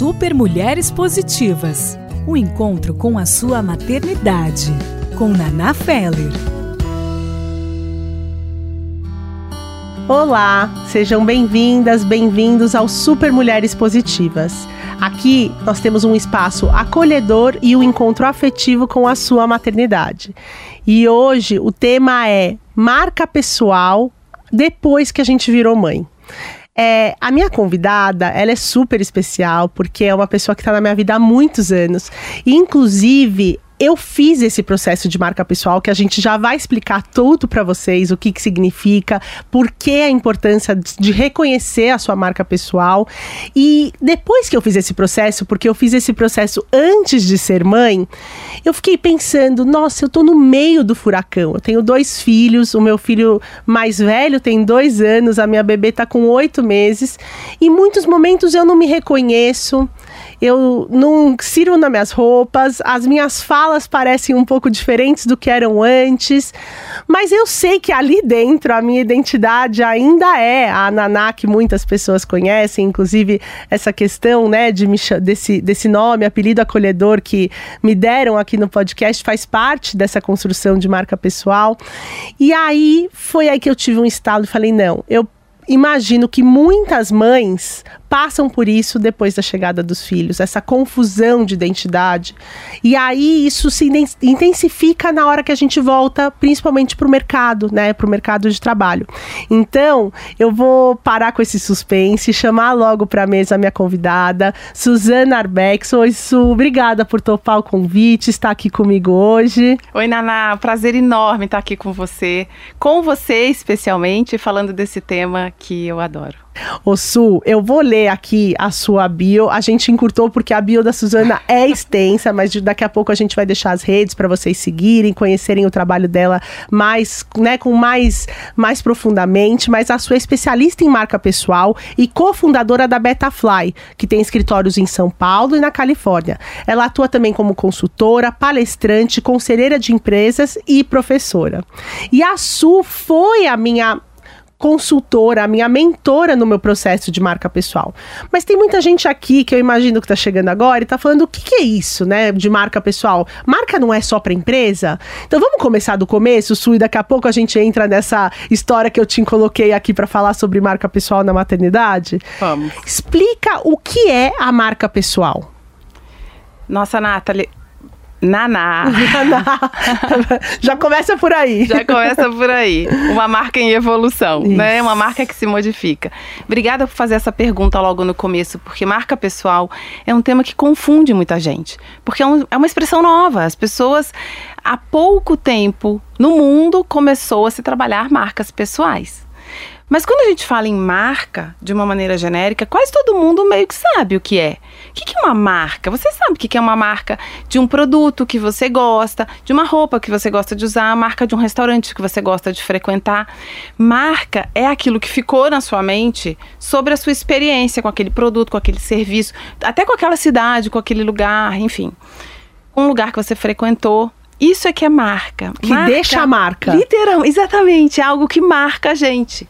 Super Mulheres Positivas. O encontro com a sua maternidade. Com Naná Feller. Olá, sejam bem-vindas, bem-vindos ao Super Mulheres Positivas. Aqui nós temos um espaço acolhedor e um encontro afetivo com a sua maternidade. E hoje o tema é marca pessoal depois que a gente virou mãe. É, a minha convidada, ela é super especial, porque é uma pessoa que está na minha vida há muitos anos. E, inclusive, eu fiz esse processo de marca pessoal que a gente já vai explicar tudo para vocês, o que, que significa, por que a importância de reconhecer a sua marca pessoal. E depois que eu fiz esse processo, porque eu fiz esse processo antes de ser mãe, eu fiquei pensando, nossa, eu tô no meio do furacão. Eu tenho dois filhos, o meu filho mais velho tem dois anos, a minha bebê tá com oito meses, e em muitos momentos eu não me reconheço eu não sirvo nas minhas roupas, as minhas falas parecem um pouco diferentes do que eram antes, mas eu sei que ali dentro a minha identidade ainda é a Naná que muitas pessoas conhecem, inclusive essa questão, né, de desse, desse nome, apelido acolhedor que me deram aqui no podcast faz parte dessa construção de marca pessoal. E aí foi aí que eu tive um estalo e falei: não, eu imagino que muitas mães passam por isso depois da chegada dos filhos, essa confusão de identidade. E aí isso se intensifica na hora que a gente volta, principalmente para o mercado, né, para o mercado de trabalho. Então, eu vou parar com esse suspense, chamar logo para a mesa a minha convidada, Suzana Arbex. Oi, Su, obrigada por topar o convite, estar aqui comigo hoje. Oi, Naná, prazer enorme estar aqui com você, com você especialmente, falando desse tema que eu adoro. Ô Su, eu vou ler aqui a sua bio. A gente encurtou porque a bio da Suzana é extensa, mas daqui a pouco a gente vai deixar as redes para vocês seguirem, conhecerem o trabalho dela mais, né, com mais, mais profundamente. Mas a sua especialista em marca pessoal e cofundadora da Betafly, que tem escritórios em São Paulo e na Califórnia. Ela atua também como consultora, palestrante, conselheira de empresas e professora. E a Su foi a minha consultora, a minha mentora no meu processo de marca pessoal. Mas tem muita gente aqui que eu imagino que está chegando agora e está falando o que, que, é isso, né, de marca pessoal. Marca não é só para empresa? Então vamos começar do começo, Su, e daqui a pouco a gente entra nessa história que eu te coloquei aqui para falar sobre marca pessoal na maternidade? Vamos. Explica o que é a marca pessoal. Nossa, Nathalie, Naná. Naná. Já começa por aí. Já começa por aí. Uma marca em evolução, Isso. né? Uma marca que se modifica. Obrigada por fazer essa pergunta logo no começo, porque marca pessoal é um tema que confunde muita gente. Porque é, um, é uma expressão nova. As pessoas, há pouco tempo, no mundo, começou a se trabalhar marcas pessoais. Mas quando a gente fala em marca, de uma maneira genérica, quase todo mundo meio que sabe o que é. O que é uma marca? Você sabe o que é uma marca de um produto que você gosta, de uma roupa que você gosta de usar, a marca de um restaurante que você gosta de frequentar. Marca é aquilo que ficou na sua mente sobre a sua experiência com aquele produto, com aquele serviço, até com aquela cidade, com aquele lugar, enfim. Um lugar que você frequentou, isso é que é marca. Que marca, deixa a marca. Literal, exatamente, é algo que marca a gente.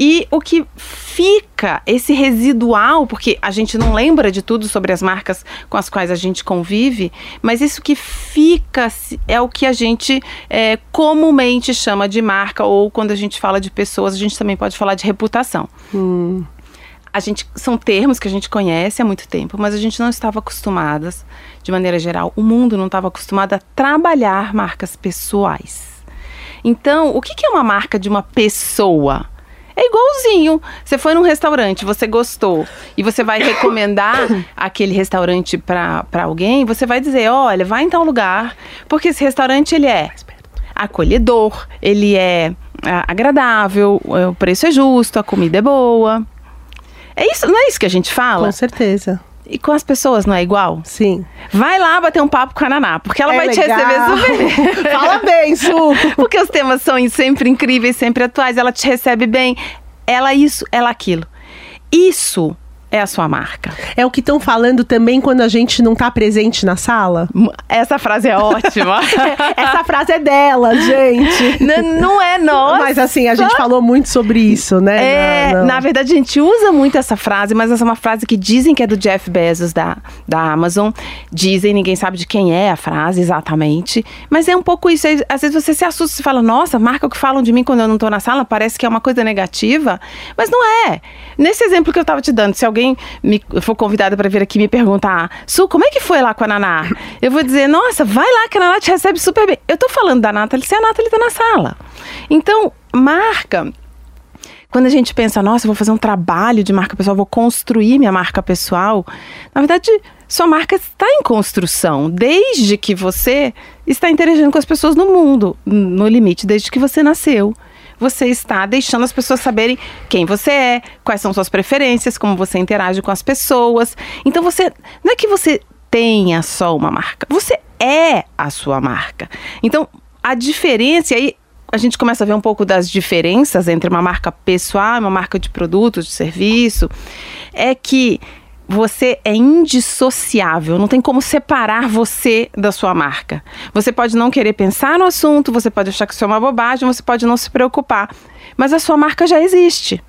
E o que fica, esse residual, porque a gente não lembra de tudo sobre as marcas com as quais a gente convive, mas isso que fica é o que a gente é, comumente chama de marca, ou quando a gente fala de pessoas, a gente também pode falar de reputação. Hum. A gente, são termos que a gente conhece há muito tempo, mas a gente não estava acostumadas, de maneira geral, o mundo não estava acostumado a trabalhar marcas pessoais. Então, o que é uma marca de uma pessoa? É igualzinho. Você foi num restaurante, você gostou e você vai recomendar aquele restaurante para alguém, você vai dizer, olha, vai em tal lugar, porque esse restaurante ele é acolhedor, ele é, é agradável, o preço é justo, a comida é boa. É isso, não é isso que a gente fala? Com certeza. E com as pessoas, não é igual? Sim. Vai lá bater um papo com a Naná, porque ela é vai legal. te receber super. Fala bem, Su. porque os temas são sempre incríveis, sempre atuais, ela te recebe bem. Ela isso, ela aquilo. Isso é a sua marca. É o que estão falando também quando a gente não está presente na sala? Essa frase é ótima. Essa frase é dela, gente. Não, não é nossa. Mas assim, a gente falou muito sobre isso, né? É, na, na verdade, a gente usa muito essa frase, mas essa é uma frase que dizem que é do Jeff Bezos da, da Amazon. Dizem, ninguém sabe de quem é a frase exatamente. Mas é um pouco isso. Às vezes você se assusta e fala, nossa, marca o que falam de mim quando eu não estou na sala, parece que é uma coisa negativa. Mas não é. Nesse exemplo que eu estava te dando, se alguém alguém me for convidada para vir aqui me perguntar, Su, como é que foi lá com a Naná? Eu vou dizer, nossa, vai lá que a Naná te recebe super bem. Eu tô falando da Nathalie se a Nathalie tá na sala. Então, marca quando a gente pensa, nossa, eu vou fazer um trabalho de marca pessoal, vou construir minha marca pessoal, na verdade, sua marca está em construção, desde que você está interagindo com as pessoas no mundo, no limite, desde que você nasceu você está deixando as pessoas saberem quem você é, quais são suas preferências, como você interage com as pessoas. Então você não é que você tenha só uma marca, você é a sua marca. Então a diferença aí a gente começa a ver um pouco das diferenças entre uma marca pessoal e uma marca de produto, de serviço, é que você é indissociável, não tem como separar você da sua marca. Você pode não querer pensar no assunto, você pode achar que isso é uma bobagem, você pode não se preocupar, mas a sua marca já existe.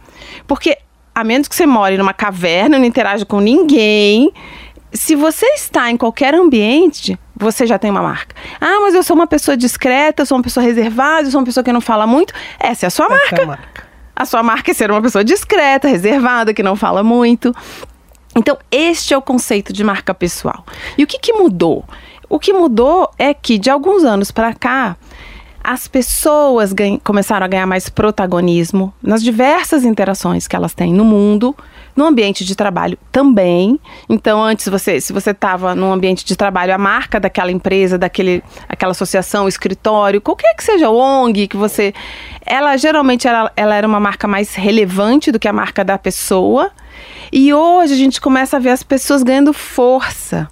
Porque a menos que você more numa caverna, não interaja com ninguém, se você está em qualquer ambiente, você já tem uma marca. Ah, mas eu sou uma pessoa discreta, eu sou uma pessoa reservada, eu sou uma pessoa que não fala muito. Essa é a sua Essa marca. É a, marca. a sua marca é ser uma pessoa discreta, reservada, que não fala muito. Então, este é o conceito de marca pessoal. E o que, que mudou? O que mudou é que, de alguns anos para cá, as pessoas começaram a ganhar mais protagonismo nas diversas interações que elas têm no mundo, no ambiente de trabalho também. Então, antes você, se você estava num ambiente de trabalho, a marca daquela empresa, daquele, aquela associação, escritório, qualquer que seja ONG que você, ela geralmente ela era uma marca mais relevante do que a marca da pessoa. E hoje a gente começa a ver as pessoas ganhando força.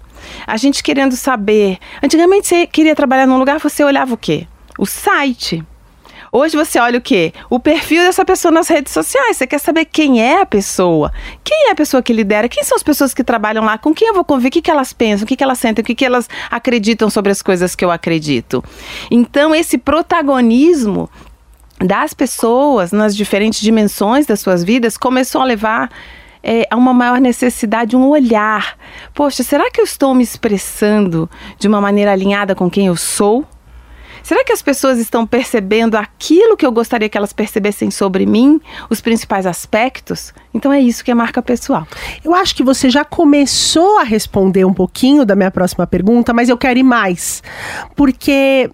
A gente querendo saber. Antigamente você queria trabalhar num lugar, você olhava o quê? O site. Hoje você olha o quê? O perfil dessa pessoa nas redes sociais. Você quer saber quem é a pessoa. Quem é a pessoa que lidera? Quem são as pessoas que trabalham lá? Com quem eu vou conviver? O que, que elas pensam? O que, que elas sentem? O que, que elas acreditam sobre as coisas que eu acredito? Então, esse protagonismo das pessoas nas diferentes dimensões das suas vidas começou a levar é, uma maior necessidade, um olhar. Poxa, será que eu estou me expressando de uma maneira alinhada com quem eu sou? Será que as pessoas estão percebendo aquilo que eu gostaria que elas percebessem sobre mim, os principais aspectos? Então é isso que é marca pessoal. Eu acho que você já começou a responder um pouquinho da minha próxima pergunta, mas eu quero ir mais. Porque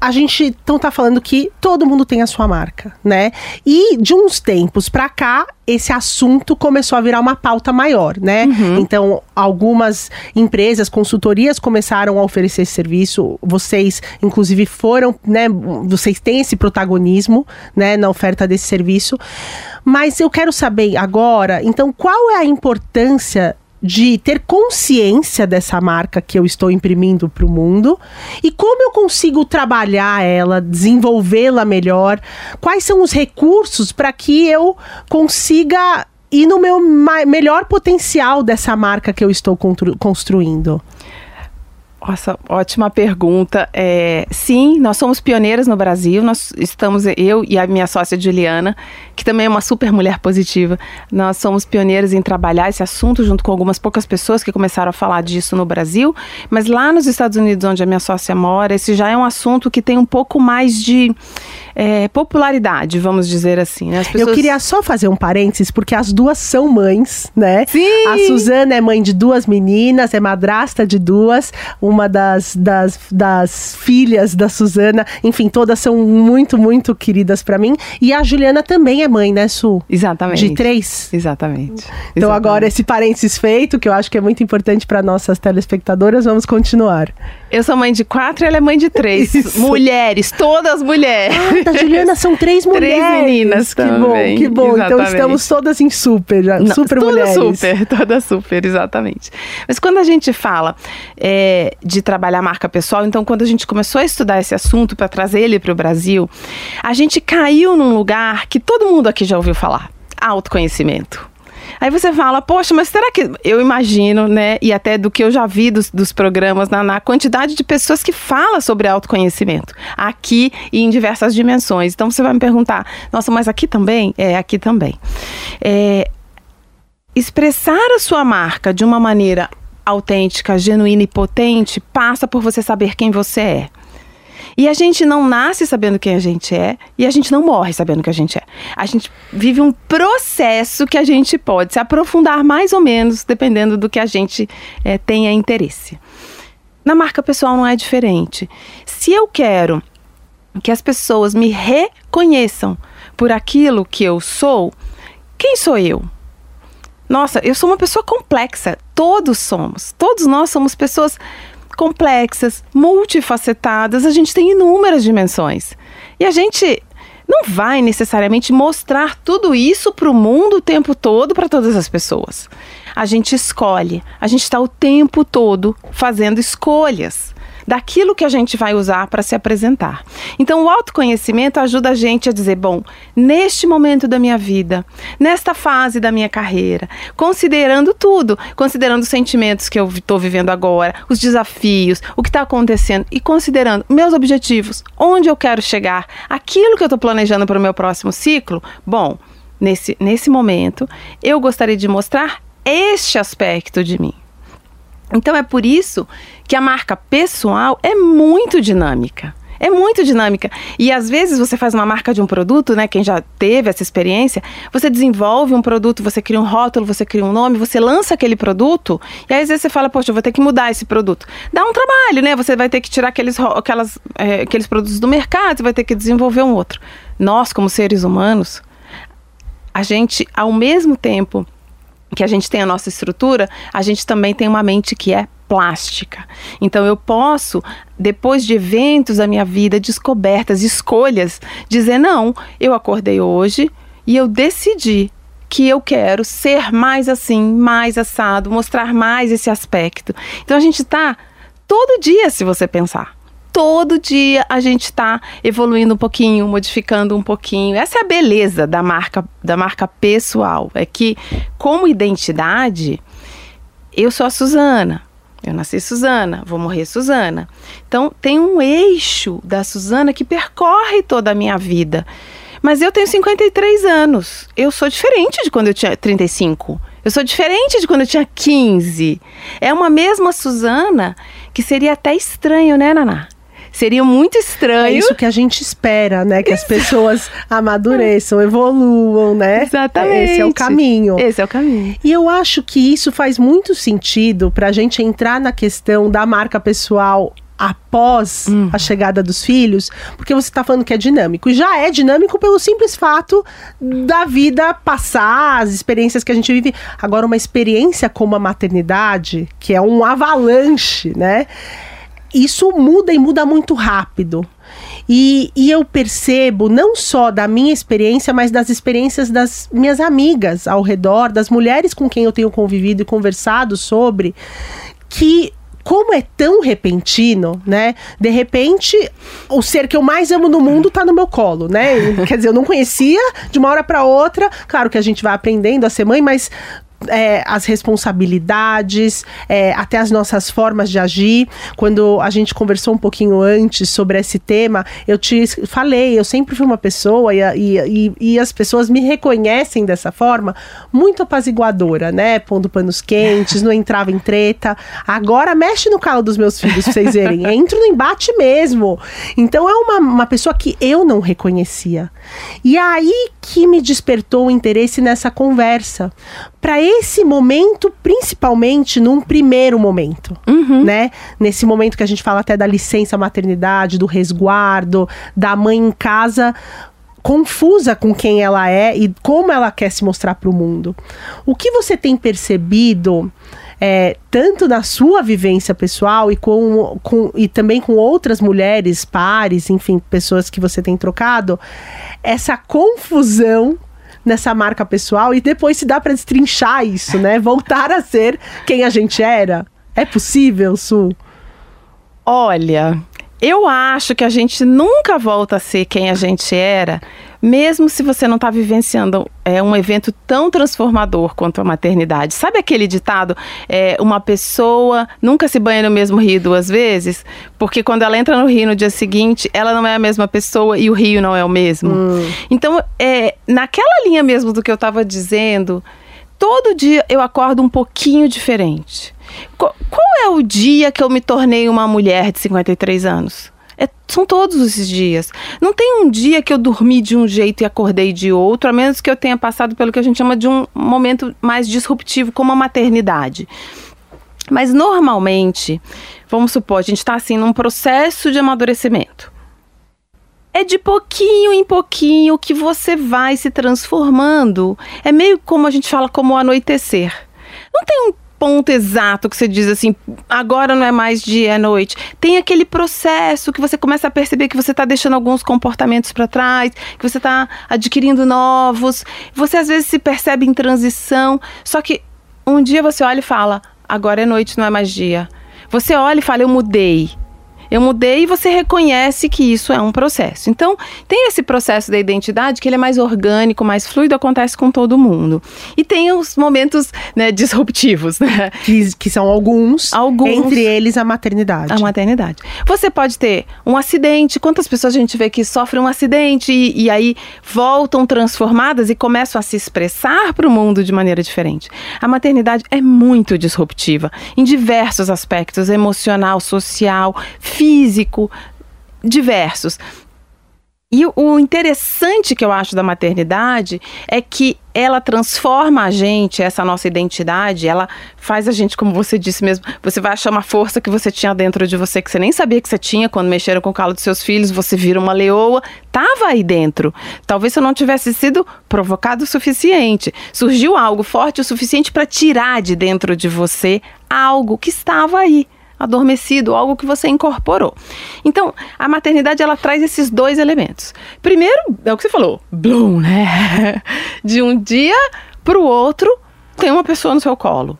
a gente então tá falando que todo mundo tem a sua marca, né? E de uns tempos para cá, esse assunto começou a virar uma pauta maior, né? Uhum. Então, algumas empresas, consultorias começaram a oferecer esse serviço. Vocês, inclusive, foram, né? Vocês têm esse protagonismo, né, na oferta desse serviço. Mas eu quero saber agora, então, qual é a importância de ter consciência dessa marca que eu estou imprimindo para o mundo e como eu consigo trabalhar ela, desenvolvê-la melhor, quais são os recursos para que eu consiga ir no meu melhor potencial dessa marca que eu estou construindo. Nossa, ótima pergunta. É, sim, nós somos pioneiras no Brasil. Nós estamos, eu e a minha sócia Juliana, que também é uma super mulher positiva, nós somos pioneiras em trabalhar esse assunto junto com algumas poucas pessoas que começaram a falar disso no Brasil. Mas lá nos Estados Unidos, onde a minha sócia mora, esse já é um assunto que tem um pouco mais de é, popularidade, vamos dizer assim. Né? Pessoas... Eu queria só fazer um parênteses, porque as duas são mães, né? Sim! A Suzana é mãe de duas meninas, é madrasta de duas, uma das, das, das filhas da Suzana, enfim, todas são muito, muito queridas para mim. E a Juliana também é mãe, né, Su? Exatamente. De três? Exatamente. Então, Exatamente. agora, esse parênteses feito, que eu acho que é muito importante para nossas telespectadoras, vamos continuar. Eu sou mãe de quatro e ela é mãe de três. Isso. Mulheres, todas mulheres. Da Juliana são três mulheres. Três meninas que também. bom, que bom. Exatamente. Então estamos todas em super, já, Não, super toda mulheres. super, toda super, exatamente. Mas quando a gente fala é, de trabalhar marca pessoal, então quando a gente começou a estudar esse assunto para trazer ele para o Brasil, a gente caiu num lugar que todo mundo aqui já ouviu falar: autoconhecimento. Aí você fala, poxa, mas será que. Eu imagino, né? E até do que eu já vi dos, dos programas, na, na quantidade de pessoas que falam sobre autoconhecimento. Aqui e em diversas dimensões. Então você vai me perguntar, nossa, mas aqui também? É, aqui também. É, expressar a sua marca de uma maneira autêntica, genuína e potente passa por você saber quem você é. E a gente não nasce sabendo quem a gente é e a gente não morre sabendo quem a gente é. A gente vive um processo que a gente pode se aprofundar mais ou menos, dependendo do que a gente é, tenha interesse. Na marca pessoal não é diferente. Se eu quero que as pessoas me reconheçam por aquilo que eu sou, quem sou eu? Nossa, eu sou uma pessoa complexa. Todos somos. Todos nós somos pessoas complexas, multifacetadas, a gente tem inúmeras dimensões. E a gente não vai necessariamente mostrar tudo isso para o mundo o tempo todo para todas as pessoas. A gente escolhe, a gente está o tempo todo fazendo escolhas daquilo que a gente vai usar para se apresentar. Então, o autoconhecimento ajuda a gente a dizer: bom, neste momento da minha vida, nesta fase da minha carreira, considerando tudo, considerando os sentimentos que eu estou vivendo agora, os desafios, o que está acontecendo e considerando meus objetivos, onde eu quero chegar, aquilo que eu estou planejando para o meu próximo ciclo, bom, nesse, nesse momento, eu gostaria de mostrar este aspecto de mim. Então é por isso que a marca pessoal é muito dinâmica. É muito dinâmica. E às vezes você faz uma marca de um produto, né? Quem já teve essa experiência, você desenvolve um produto, você cria um rótulo, você cria um nome, você lança aquele produto, e aí às vezes você fala, poxa, eu vou ter que mudar esse produto. Dá um trabalho, né? Você vai ter que tirar aqueles, aquelas, é, aqueles produtos do mercado, você vai ter que desenvolver um outro. Nós, como seres humanos, a gente, ao mesmo tempo que a gente tem a nossa estrutura, a gente também tem uma mente que é plástica. Então eu posso, depois de eventos da minha vida, descobertas, escolhas, dizer não, eu acordei hoje e eu decidi que eu quero ser mais assim, mais assado, mostrar mais esse aspecto. Então a gente está todo dia, se você pensar todo dia a gente está evoluindo um pouquinho, modificando um pouquinho. Essa é a beleza da marca, da marca pessoal. É que, como identidade, eu sou a Suzana. Eu nasci Suzana, vou morrer Suzana. Então, tem um eixo da Suzana que percorre toda a minha vida. Mas eu tenho 53 anos. Eu sou diferente de quando eu tinha 35. Eu sou diferente de quando eu tinha 15. É uma mesma Suzana que seria até estranho, né, Naná? Seria muito estranho. É isso que a gente espera, né? Que as pessoas amadureçam, evoluam, né? Exatamente. Esse é o caminho. Esse é o caminho. E eu acho que isso faz muito sentido para a gente entrar na questão da marca pessoal após hum. a chegada dos filhos, porque você está falando que é dinâmico. E já é dinâmico pelo simples fato da vida passar, as experiências que a gente vive. Agora, uma experiência como a maternidade, que é um avalanche, né? Isso muda e muda muito rápido. E, e, eu percebo, não só da minha experiência, mas das experiências das minhas amigas ao redor, das mulheres com quem eu tenho convivido e conversado sobre, que como é tão repentino, né? De repente, o ser que eu mais amo no mundo tá no meu colo, né? Quer dizer, eu não conhecia de uma hora para outra. Claro que a gente vai aprendendo a ser mãe, mas é, as responsabilidades, é, até as nossas formas de agir. Quando a gente conversou um pouquinho antes sobre esse tema, eu te falei, eu sempre fui uma pessoa e, e, e as pessoas me reconhecem dessa forma muito apaziguadora, né? Pondo panos quentes, não entrava em treta. Agora mexe no calo dos meus filhos pra vocês verem. Entro no embate mesmo. Então é uma, uma pessoa que eu não reconhecia. E aí que me despertou o interesse nessa conversa para esse momento, principalmente num primeiro momento, uhum. né? Nesse momento que a gente fala até da licença maternidade, do resguardo, da mãe em casa confusa com quem ela é e como ela quer se mostrar para o mundo. O que você tem percebido é, tanto na sua vivência pessoal e, com, com, e também com outras mulheres, pares, enfim, pessoas que você tem trocado, essa confusão nessa marca pessoal e depois se dá para destrinchar isso, né? Voltar a ser quem a gente era. É possível, Su? Olha, eu acho que a gente nunca volta a ser quem a gente era, mesmo se você não está vivenciando é, um evento tão transformador quanto a maternidade. Sabe aquele ditado? É, uma pessoa nunca se banha no mesmo rio duas vezes? Porque quando ela entra no rio no dia seguinte, ela não é a mesma pessoa e o rio não é o mesmo. Hum. Então, é, naquela linha mesmo do que eu estava dizendo, todo dia eu acordo um pouquinho diferente. Qual, qual é o dia que eu me tornei uma mulher de 53 anos? É, são todos esses dias. Não tem um dia que eu dormi de um jeito e acordei de outro, a menos que eu tenha passado pelo que a gente chama de um momento mais disruptivo, como a maternidade. Mas normalmente, vamos supor, a gente está assim num processo de amadurecimento. É de pouquinho em pouquinho que você vai se transformando. É meio como a gente fala como anoitecer. Não tem um ponto exato que você diz assim, agora não é mais dia, é noite. Tem aquele processo que você começa a perceber que você está deixando alguns comportamentos para trás, que você está adquirindo novos. Você às vezes se percebe em transição, só que um dia você olha e fala, agora é noite, não é mais dia. Você olha e fala, eu mudei. Eu mudei e você reconhece que isso é um processo. Então, tem esse processo da identidade que ele é mais orgânico, mais fluido, acontece com todo mundo. E tem os momentos né, disruptivos, né? Que, que são alguns, alguns, entre eles a maternidade. A maternidade. Você pode ter um acidente, quantas pessoas a gente vê que sofrem um acidente e, e aí voltam transformadas e começam a se expressar para o mundo de maneira diferente. A maternidade é muito disruptiva em diversos aspectos, emocional, social, físico, diversos. E o interessante que eu acho da maternidade é que ela transforma a gente, essa nossa identidade, ela faz a gente, como você disse mesmo, você vai achar uma força que você tinha dentro de você que você nem sabia que você tinha quando mexeram com o calo dos seus filhos, você vira uma leoa, tava aí dentro. Talvez você não tivesse sido provocado o suficiente. Surgiu algo forte o suficiente para tirar de dentro de você algo que estava aí adormecido, algo que você incorporou. Então, a maternidade ela traz esses dois elementos. Primeiro, é o que você falou, bloom, né? De um dia para o outro, tem uma pessoa no seu colo.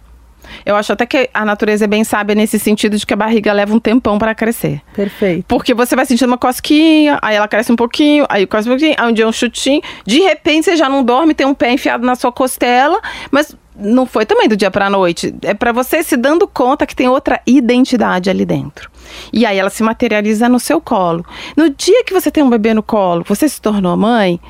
Eu acho até que a natureza é bem sábia nesse sentido de que a barriga leva um tempão para crescer. Perfeito. Porque você vai sentindo uma cosquinha, aí ela cresce um pouquinho, aí cresce um pouquinho, aí um dia um chutinho. De repente você já não dorme, tem um pé enfiado na sua costela, mas não foi também do dia para a noite. É para você se dando conta que tem outra identidade ali dentro. E aí ela se materializa no seu colo. No dia que você tem um bebê no colo, você se tornou mãe,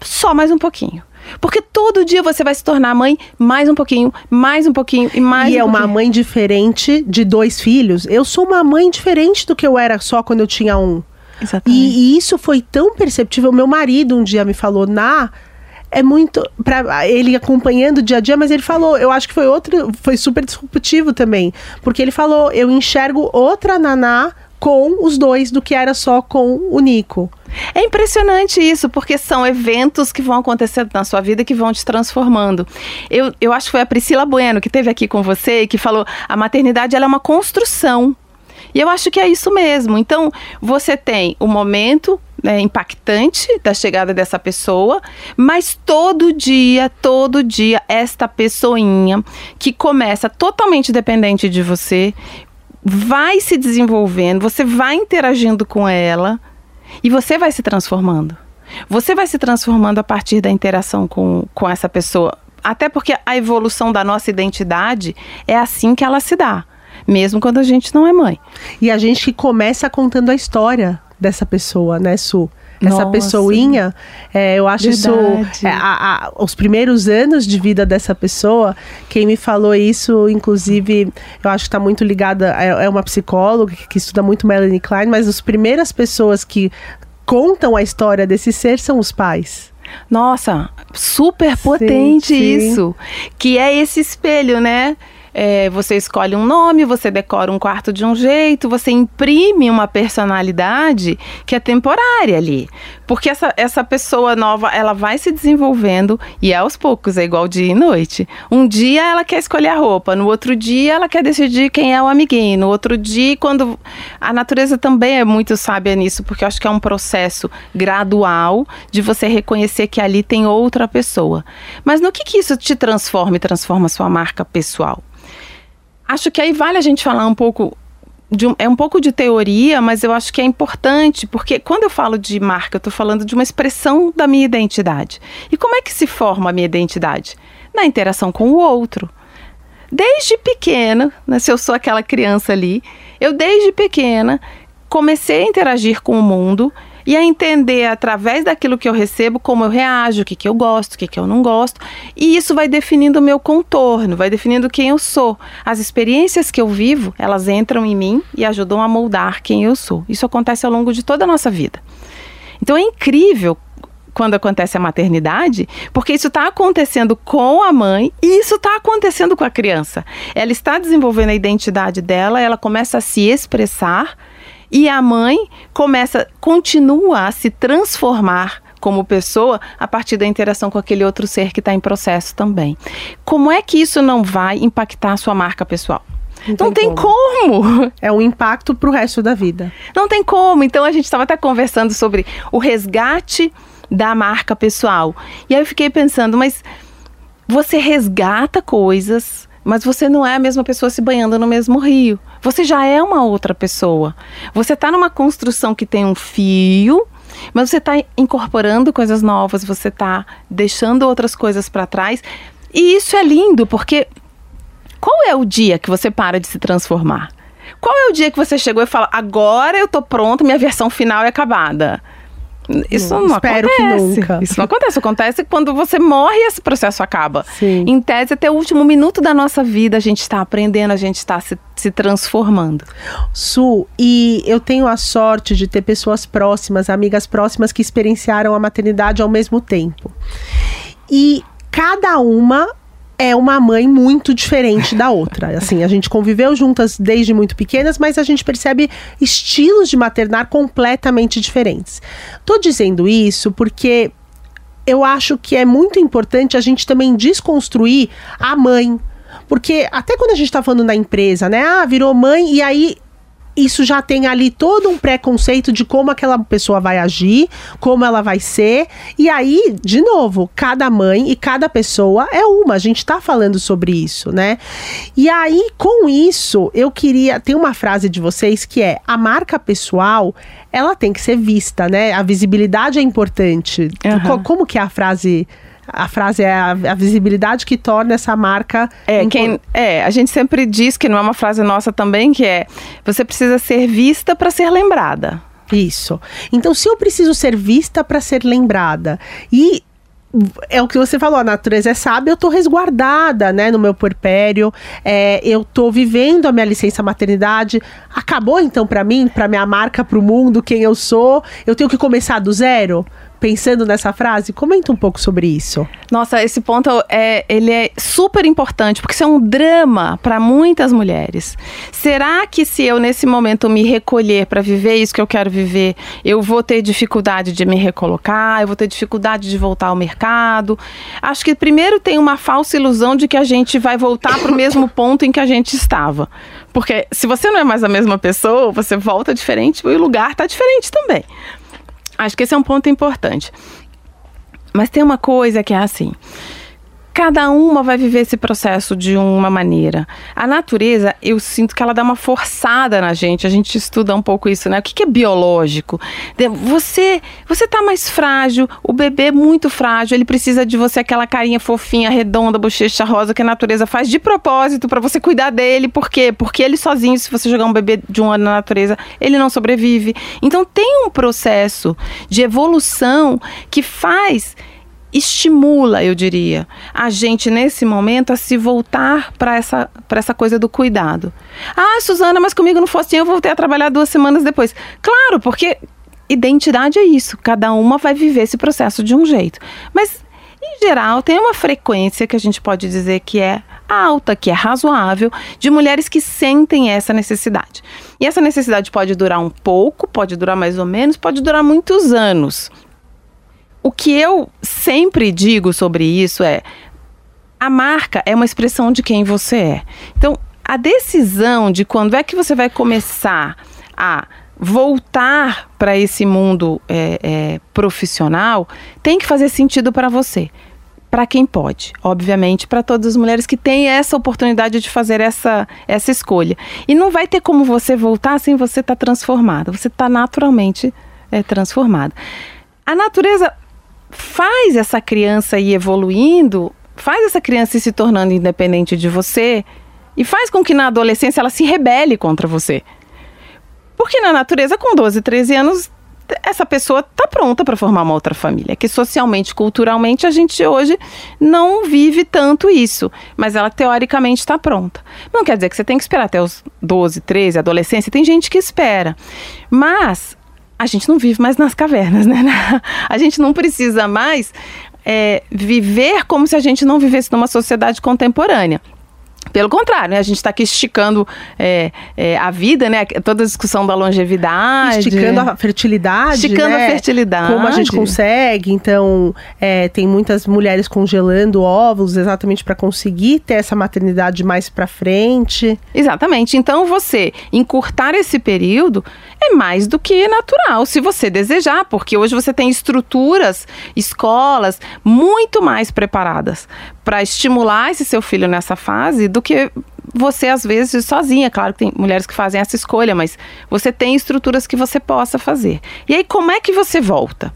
só mais um pouquinho. Porque todo dia você vai se tornar mãe mais um pouquinho, mais um pouquinho e mais e um é uma mãe diferente de dois filhos. Eu sou uma mãe diferente do que eu era só quando eu tinha um. Exatamente. E, e isso foi tão perceptível. Meu marido um dia me falou, na é muito para ele acompanhando o dia a dia, mas ele falou, eu acho que foi outro, foi super disruptivo também, porque ele falou, eu enxergo outra Naná com os dois do que era só com o Nico. É impressionante isso, porque são eventos que vão acontecendo na sua vida que vão te transformando. Eu, eu acho que foi a Priscila Bueno que teve aqui com você e que falou: a maternidade ela é uma construção. E eu acho que é isso mesmo. Então, você tem o momento né, impactante da chegada dessa pessoa, mas todo dia, todo dia, esta pessoinha que começa totalmente dependente de você, vai se desenvolvendo, você vai interagindo com ela e você vai se transformando. Você vai se transformando a partir da interação com, com essa pessoa. Até porque a evolução da nossa identidade é assim que ela se dá mesmo quando a gente não é mãe. E a gente começa contando a história dessa pessoa, né, Su? Essa Nossa. pessoinha, é, eu acho Verdade. isso. É, a, a, os primeiros anos de vida dessa pessoa, quem me falou isso, inclusive, eu acho que está muito ligada. É, é uma psicóloga que, que estuda muito Melanie Klein, mas as primeiras pessoas que contam a história desse ser são os pais. Nossa, super potente sim, sim. isso. Que é esse espelho, né? É, você escolhe um nome, você decora um quarto de um jeito, você imprime uma personalidade que é temporária ali. Porque essa, essa pessoa nova, ela vai se desenvolvendo e é aos poucos, é igual dia e noite. Um dia ela quer escolher a roupa, no outro dia ela quer decidir quem é o amiguinho, no outro dia, quando. A natureza também é muito sábia nisso, porque eu acho que é um processo gradual de você reconhecer que ali tem outra pessoa. Mas no que, que isso te transforma e transforma sua marca pessoal? Acho que aí vale a gente falar um pouco de é um pouco de teoria, mas eu acho que é importante, porque quando eu falo de marca, eu estou falando de uma expressão da minha identidade. E como é que se forma a minha identidade? Na interação com o outro. Desde pequena, né, se eu sou aquela criança ali, eu desde pequena comecei a interagir com o mundo e a entender através daquilo que eu recebo como eu reajo, o que, que eu gosto, o que, que eu não gosto. E isso vai definindo o meu contorno, vai definindo quem eu sou. As experiências que eu vivo, elas entram em mim e ajudam a moldar quem eu sou. Isso acontece ao longo de toda a nossa vida. Então é incrível quando acontece a maternidade, porque isso está acontecendo com a mãe e isso está acontecendo com a criança. Ela está desenvolvendo a identidade dela, ela começa a se expressar e a mãe começa, continua a se transformar como pessoa a partir da interação com aquele outro ser que está em processo também. Como é que isso não vai impactar a sua marca pessoal? Não, não tem, como. como. É um impacto para o resto da vida. Não tem como. Então a gente estava até conversando sobre o resgate da marca pessoal. E aí eu fiquei pensando, mas você resgata coisas mas você não é a mesma pessoa se banhando no mesmo rio. Você já é uma outra pessoa. Você está numa construção que tem um fio, mas você está incorporando coisas novas, você está deixando outras coisas para trás. E isso é lindo, porque qual é o dia que você para de se transformar? Qual é o dia que você chegou e fala, agora eu tô pronto, minha versão final é acabada? Isso não, não espero acontece. que nunca. Isso não acontece. Acontece quando você morre e esse processo acaba. Sim. Em tese, até o último minuto da nossa vida, a gente está aprendendo, a gente está se, se transformando. Su, e eu tenho a sorte de ter pessoas próximas, amigas próximas que experienciaram a maternidade ao mesmo tempo. E cada uma é uma mãe muito diferente da outra. Assim, a gente conviveu juntas desde muito pequenas, mas a gente percebe estilos de maternar completamente diferentes. Tô dizendo isso porque eu acho que é muito importante a gente também desconstruir a mãe. Porque até quando a gente tá falando da empresa, né? Ah, virou mãe e aí isso já tem ali todo um preconceito de como aquela pessoa vai agir, como ela vai ser. E aí, de novo, cada mãe e cada pessoa é uma. A gente está falando sobre isso, né? E aí, com isso, eu queria. Tem uma frase de vocês que é: a marca pessoal ela tem que ser vista, né? A visibilidade é importante. Uhum. Como que é a frase? A frase é a, a, visibilidade que torna essa marca. É, quem, é, a gente sempre diz que não é uma frase nossa também, que é você precisa ser vista para ser lembrada. Isso. Então, se eu preciso ser vista para ser lembrada e é o que você falou, a natureza é sábia, eu tô resguardada, né, no meu puerpério, é, eu tô vivendo a minha licença maternidade, acabou então para mim, para minha marca, para o mundo, quem eu sou, eu tenho que começar do zero? Pensando nessa frase? Comenta um pouco sobre isso. Nossa, esse ponto é, ele é super importante, porque isso é um drama para muitas mulheres. Será que se eu nesse momento me recolher para viver isso que eu quero viver, eu vou ter dificuldade de me recolocar, eu vou ter dificuldade de voltar ao mercado? Acho que primeiro tem uma falsa ilusão de que a gente vai voltar para o mesmo ponto em que a gente estava. Porque se você não é mais a mesma pessoa, você volta diferente e o lugar está diferente também. Acho que esse é um ponto importante. Mas tem uma coisa que é assim: cada uma vai viver esse processo de uma maneira. A natureza, eu sinto que ela dá uma forçada na gente. A gente estuda um pouco isso, né? O que, que é biológico? Você, você tá mais frágil, o bebê é muito frágil, ele precisa de você aquela carinha fofinha, redonda, bochecha rosa que a natureza faz de propósito para você cuidar dele. Por quê? Porque ele sozinho, se você jogar um bebê de um ano na natureza, ele não sobrevive. Então tem um processo de evolução que faz estimula, eu diria, a gente nesse momento a se voltar para essa, essa coisa do cuidado. Ah, Suzana, mas comigo não fosse assim, eu voltei a trabalhar duas semanas depois. Claro, porque identidade é isso, cada uma vai viver esse processo de um jeito. Mas, em geral, tem uma frequência que a gente pode dizer que é alta, que é razoável, de mulheres que sentem essa necessidade. E essa necessidade pode durar um pouco, pode durar mais ou menos, pode durar muitos anos. O que eu sempre digo sobre isso é: a marca é uma expressão de quem você é. Então, a decisão de quando é que você vai começar a voltar para esse mundo é, é, profissional tem que fazer sentido para você. para quem pode, obviamente, para todas as mulheres que têm essa oportunidade de fazer essa, essa escolha. E não vai ter como você voltar sem você estar tá transformada. Você está naturalmente é, transformada. A natureza faz essa criança ir evoluindo, faz essa criança ir se tornando independente de você e faz com que na adolescência ela se rebele contra você. Porque na natureza, com 12, 13 anos, essa pessoa está pronta para formar uma outra família. Que socialmente, culturalmente, a gente hoje não vive tanto isso. Mas ela teoricamente está pronta. Não quer dizer que você tem que esperar até os 12, 13, adolescência. Tem gente que espera. Mas a gente não vive mais nas cavernas, né? A gente não precisa mais é, viver como se a gente não vivesse numa sociedade contemporânea. Pelo contrário, né? a gente está aqui esticando é, é, a vida, né? Toda a discussão da longevidade. Esticando a fertilidade. Esticando né? a fertilidade. Como a gente consegue. Então, é, tem muitas mulheres congelando óvulos exatamente para conseguir ter essa maternidade mais para frente. Exatamente. Então, você encurtar esse período é mais do que natural, se você desejar, porque hoje você tem estruturas, escolas muito mais preparadas para estimular esse seu filho nessa fase do que você às vezes sozinha. Claro que tem mulheres que fazem essa escolha, mas você tem estruturas que você possa fazer. E aí como é que você volta?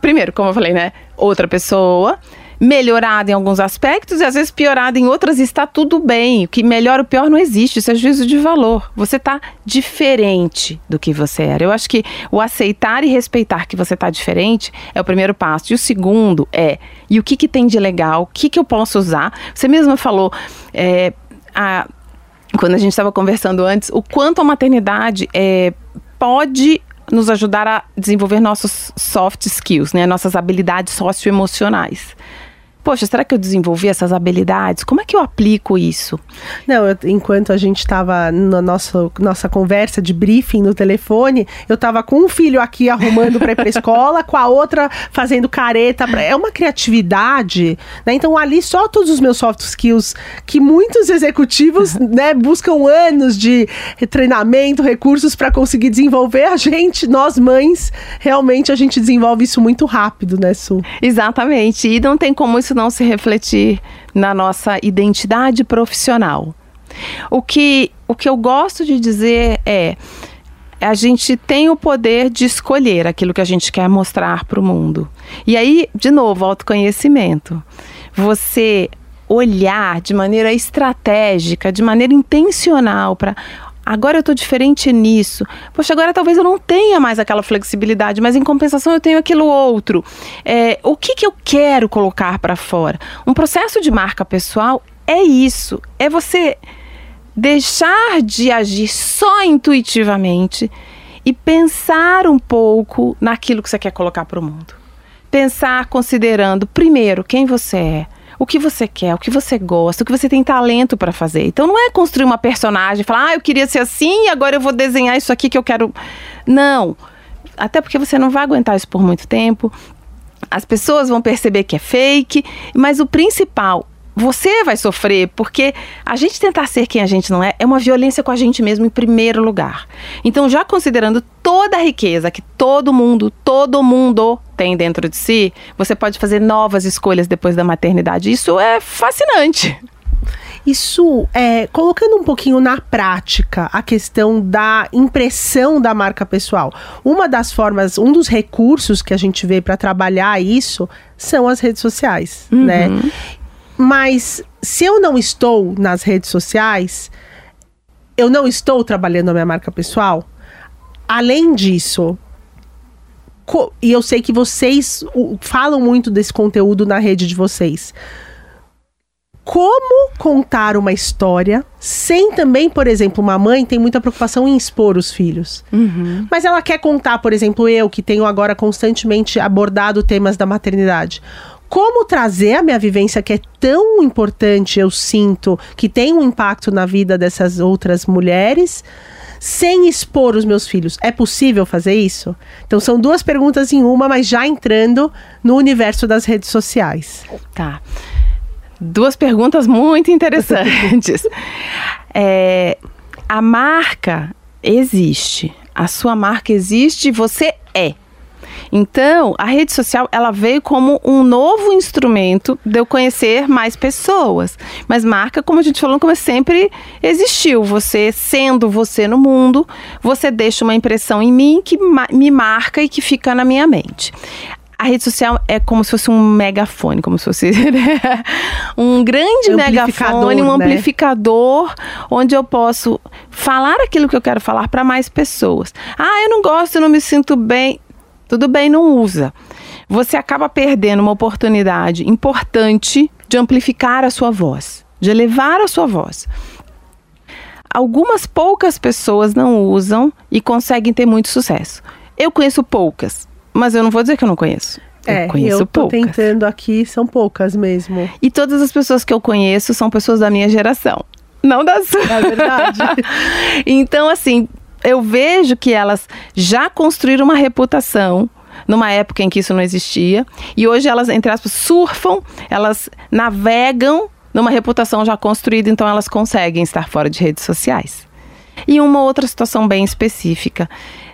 Primeiro, como eu falei, né? Outra pessoa melhorada em alguns aspectos e às vezes piorada em outras, está tudo bem. O que melhor ou pior não existe, isso é juízo de valor. Você está diferente do que você era. Eu acho que o aceitar e respeitar que você está diferente é o primeiro passo. E o segundo é, e o que, que tem de legal? O que, que eu posso usar? Você mesma falou, é, a, quando a gente estava conversando antes, o quanto a maternidade é, pode nos ajudar a desenvolver nossos soft skills, né, nossas habilidades socioemocionais poxa, será que eu desenvolvi essas habilidades? Como é que eu aplico isso? Não, eu, enquanto a gente estava na nossa, nossa conversa de briefing no telefone, eu estava com um filho aqui arrumando para ir para escola, com a outra fazendo careta. Pra, é uma criatividade, né? Então ali só todos os meus soft skills que muitos executivos, né, buscam anos de treinamento, recursos para conseguir desenvolver. A gente, nós mães, realmente a gente desenvolve isso muito rápido, né, Su? Exatamente. E não tem como isso não se refletir na nossa identidade profissional. O que, o que eu gosto de dizer é a gente tem o poder de escolher aquilo que a gente quer mostrar para o mundo. E aí, de novo, autoconhecimento. Você olhar de maneira estratégica, de maneira intencional para agora eu estou diferente nisso. Poxa, agora talvez eu não tenha mais aquela flexibilidade, mas em compensação eu tenho aquilo outro. É, o que, que eu quero colocar para fora? Um processo de marca pessoal é isso. É você deixar de agir só intuitivamente e pensar um pouco naquilo que você quer colocar para o mundo. Pensar considerando, primeiro, quem você é o que você quer, o que você gosta, o que você tem talento para fazer. Então não é construir uma personagem, falar, ah, eu queria ser assim agora eu vou desenhar isso aqui que eu quero. Não. Até porque você não vai aguentar isso por muito tempo. As pessoas vão perceber que é fake, mas o principal você vai sofrer, porque a gente tentar ser quem a gente não é é uma violência com a gente mesmo em primeiro lugar. Então, já considerando toda a riqueza que todo mundo, todo mundo tem dentro de si, você pode fazer novas escolhas depois da maternidade. Isso é fascinante. Isso, é, colocando um pouquinho na prática a questão da impressão da marca pessoal. Uma das formas, um dos recursos que a gente vê para trabalhar isso são as redes sociais, né? uhum. né? Mas se eu não estou nas redes sociais, eu não estou trabalhando a minha marca pessoal. Além disso, e eu sei que vocês falam muito desse conteúdo na rede de vocês. Como contar uma história sem também, por exemplo, uma mãe tem muita preocupação em expor os filhos. Uhum. Mas ela quer contar, por exemplo, eu que tenho agora constantemente abordado temas da maternidade como trazer a minha vivência que é tão importante, eu sinto, que tem um impacto na vida dessas outras mulheres, sem expor os meus filhos. É possível fazer isso? Então são duas perguntas em uma, mas já entrando no universo das redes sociais. Tá. Duas perguntas muito interessantes. é, a marca existe. A sua marca existe, você é. Então, a rede social, ela veio como um novo instrumento de eu conhecer mais pessoas. Mas marca, como a gente falou, como sempre existiu. Você sendo você no mundo, você deixa uma impressão em mim que me marca e que fica na minha mente a rede social é como se fosse um megafone, como se fosse né? um grande megafone, um né? amplificador, onde eu posso falar aquilo que eu quero falar para mais pessoas. Ah, eu não gosto, eu não me sinto bem. Tudo bem, não usa. Você acaba perdendo uma oportunidade importante de amplificar a sua voz, de elevar a sua voz. Algumas poucas pessoas não usam e conseguem ter muito sucesso. Eu conheço poucas, mas eu não vou dizer que eu não conheço. É, eu conheço eu tô poucas. tentando aqui, são poucas mesmo. E todas as pessoas que eu conheço são pessoas da minha geração, não da sua. É verdade. então, assim, eu vejo que elas já construíram uma reputação numa época em que isso não existia. E hoje elas, entre aspas, surfam, elas navegam numa reputação já construída, então elas conseguem estar fora de redes sociais. E uma outra situação bem específica.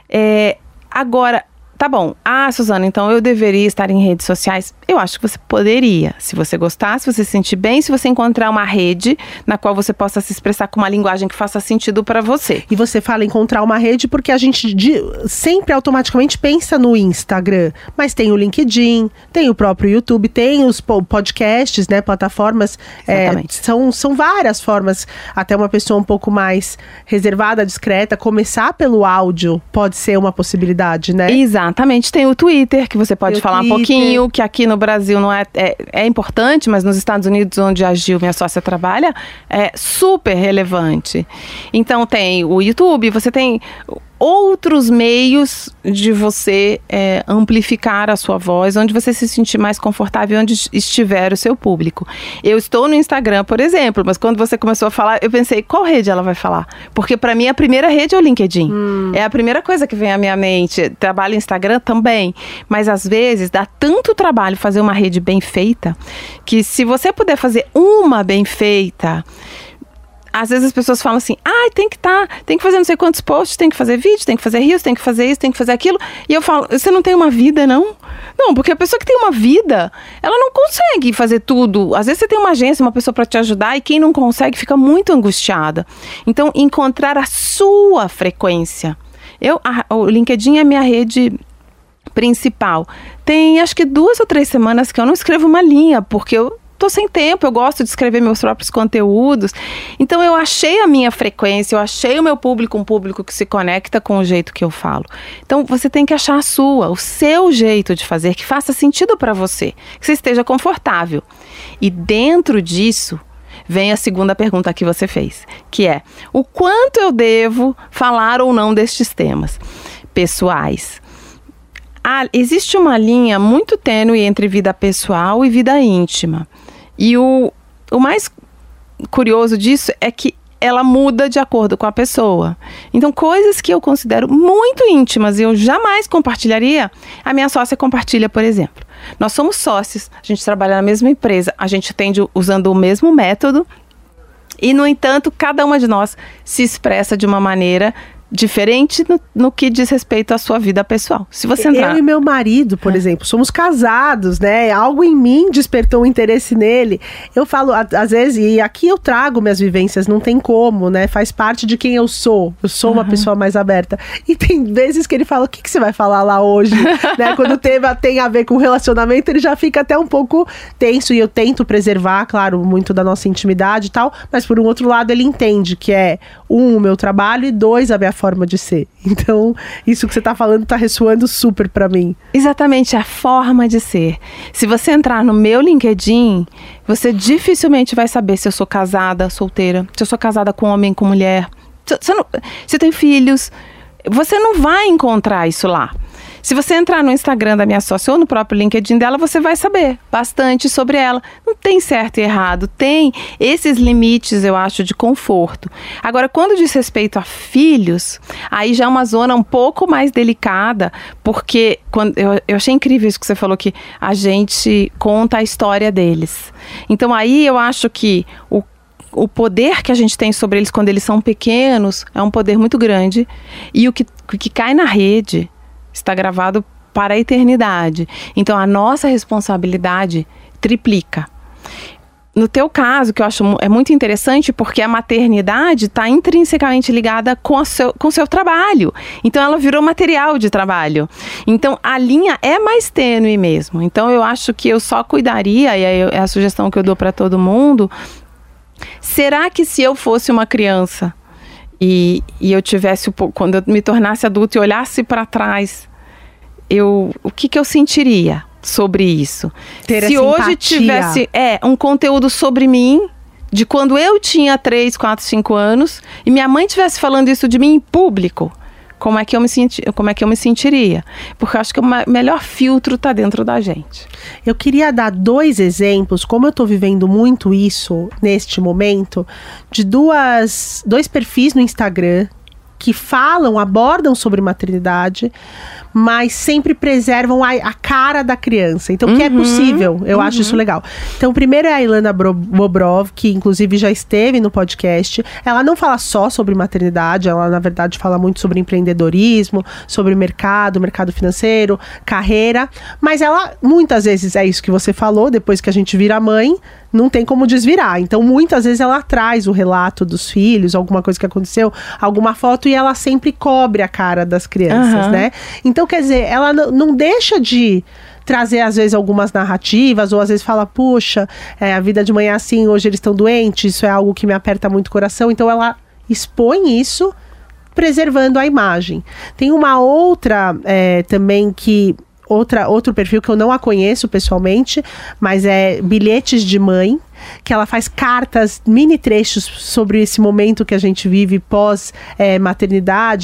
É, agora, Tá bom. Ah, Suzana, então eu deveria estar em redes sociais? Eu acho que você poderia. Se você gostar, se você se sentir bem, se você encontrar uma rede na qual você possa se expressar com uma linguagem que faça sentido para você. E você fala encontrar uma rede porque a gente de, sempre automaticamente pensa no Instagram, mas tem o LinkedIn, tem o próprio YouTube, tem os podcasts, né, plataformas. É, são, são várias formas. Até uma pessoa um pouco mais reservada, discreta, começar pelo áudio pode ser uma possibilidade, né? Exato. Exatamente. Tem o Twitter, que você pode falar um pouquinho, que aqui no Brasil não é, é, é, importante, mas nos Estados Unidos, onde a Gil, minha sócia, trabalha, é super relevante. Então tem o YouTube, você tem outros meios de você é, amplificar a sua voz, onde você se sentir mais confortável, onde estiver o seu público. Eu estou no Instagram, por exemplo, mas quando você começou a falar, eu pensei, qual rede ela vai falar? Porque para mim a primeira rede é o LinkedIn. Hum. É a primeira coisa que vem à minha mente. Trabalho no Instagram também, mas às vezes dá tanto trabalho fazer uma rede bem feita, que se você puder fazer uma bem feita, às vezes as pessoas falam assim: ah, tem que estar, tá, tem que fazer não sei quantos posts, tem que fazer vídeo, tem que fazer rios, tem que fazer isso, tem que fazer aquilo. E eu falo: você não tem uma vida, não? Não, porque a pessoa que tem uma vida, ela não consegue fazer tudo. Às vezes você tem uma agência, uma pessoa para te ajudar, e quem não consegue fica muito angustiada. Então, encontrar a sua frequência. Eu, a, o LinkedIn é minha rede principal. Tem acho que duas ou três semanas que eu não escrevo uma linha, porque eu tô sem tempo, eu gosto de escrever meus próprios conteúdos. Então eu achei a minha frequência, eu achei o meu público um público que se conecta com o jeito que eu falo. Então você tem que achar a sua, o seu jeito de fazer que faça sentido para você, que você esteja confortável. E dentro disso, vem a segunda pergunta que você fez, que é: o quanto eu devo falar ou não destes temas pessoais? Ah, existe uma linha muito tênue entre vida pessoal e vida íntima. E o, o mais curioso disso é que ela muda de acordo com a pessoa. Então, coisas que eu considero muito íntimas e eu jamais compartilharia, a minha sócia compartilha, por exemplo. Nós somos sócios, a gente trabalha na mesma empresa, a gente atende usando o mesmo método e, no entanto, cada uma de nós se expressa de uma maneira diferente no, no, que diz respeito à sua vida pessoal. Se você entrar... Eu e meu marido, por é. exemplo, somos casados, né? Algo em mim despertou um interesse nele. Eu falo, às vezes, e aqui eu trago minhas vivências, não tem como, né? Faz parte de quem eu sou. Eu sou uma pessoa mais aberta. E tem vezes que ele fala: o que, que você vai falar lá hoje? né? Quando o tema tem a ver com relacionamento, ele já fica até um pouco tenso. E eu tento preservar, claro, muito da nossa intimidade e tal. Mas por um outro lado, ele entende que é um, o meu trabalho, e dois, a minha forma de ser. Então, isso que você está falando está ressoando super para mim. Exatamente, a forma de ser. Se você entrar no meu LinkedIn, você dificilmente vai saber se eu sou casada, solteira, se eu sou casada com homem, com mulher, se, se, não, se eu tenho filhos. Você não vai encontrar isso lá. Se você entrar no Instagram da minha sócia ou no próprio LinkedIn dela, você vai saber bastante sobre ela. Não tem certo e errado, tem esses limites, eu acho, de conforto. Agora, quando diz respeito a filhos, aí já é uma zona um pouco mais delicada, porque quando, eu, eu achei incrível isso que você falou, que a gente conta a história deles. Então, aí eu acho que o o poder que a gente tem sobre eles quando eles são pequenos é um poder muito grande. E o que, o que cai na rede está gravado para a eternidade. Então a nossa responsabilidade triplica. No teu caso, que eu acho é muito interessante, porque a maternidade está intrinsecamente ligada com o seu, com seu trabalho. Então, ela virou material de trabalho. Então, a linha é mais tênue mesmo. Então, eu acho que eu só cuidaria, e é a sugestão que eu dou para todo mundo. Será que se eu fosse uma criança e, e eu tivesse, quando eu me tornasse adulto e olhasse para trás, eu, o que, que eu sentiria? sobre isso. Ter Se hoje empatia. tivesse é, um conteúdo sobre mim, de quando eu tinha 3, 4, 5 anos, e minha mãe estivesse falando isso de mim em público, como é que eu me, senti, como é que eu me sentiria? Porque eu acho que o melhor filtro está dentro da gente. Eu queria dar dois exemplos, como eu estou vivendo muito isso neste momento, de duas, dois perfis no Instagram que falam, abordam sobre maternidade, mas sempre preservam a, a cara da criança. Então, uhum, que é possível. Eu uhum. acho isso legal. Então, o primeiro é a Ilana Bobrov, que inclusive já esteve no podcast. Ela não fala só sobre maternidade, ela, na verdade, fala muito sobre empreendedorismo, sobre mercado, mercado financeiro, carreira. Mas ela, muitas vezes, é isso que você falou, depois que a gente vira mãe, não tem como desvirar. Então, muitas vezes ela traz o relato dos filhos, alguma coisa que aconteceu, alguma foto, e ela sempre cobre a cara das crianças, uhum. né? Então, quer dizer, ela não deixa de trazer às vezes algumas narrativas ou às vezes fala puxa é, a vida de manhã é assim hoje eles estão doentes isso é algo que me aperta muito o coração. Então ela expõe isso preservando a imagem. Tem uma outra é, também que outra, outro perfil que eu não a conheço pessoalmente, mas é Bilhetes de Mãe, que ela faz cartas, mini trechos sobre esse momento que a gente vive pós é,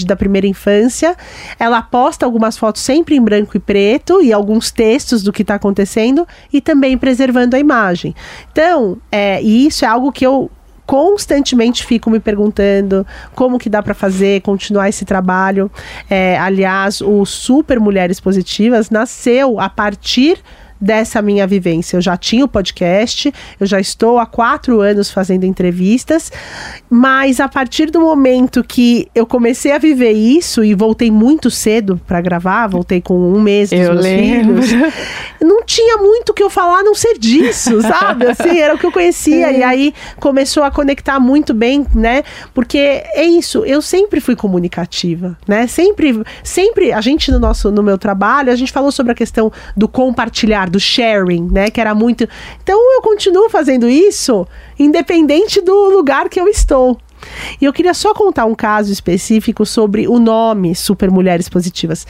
da primeira infância. Ela posta algumas fotos sempre em branco e preto e alguns textos do que está acontecendo e também preservando a imagem. Então, é, e isso é algo que eu constantemente fico me perguntando como que dá para fazer, continuar esse trabalho. É, aliás, o Super Mulheres Positivas nasceu a partir dessa minha vivência. Eu já tinha o podcast, eu já estou há quatro anos fazendo entrevistas, mas a partir do momento que eu comecei a viver isso e voltei muito cedo para gravar, voltei com um mês dos eu meus lembro. filhos, não tinha muito o que eu falar a não ser disso, sabe? Assim, era o que eu conhecia. E aí começou a conectar muito bem, né? Porque é isso, eu sempre fui comunicativa, né? Sempre, sempre, a gente no nosso, no meu trabalho, a gente falou sobre a questão do compartilhar do sharing, né? Que era muito. Então eu continuo fazendo isso, independente do lugar que eu estou. E eu queria só contar um caso específico sobre o nome Super Mulheres Positivas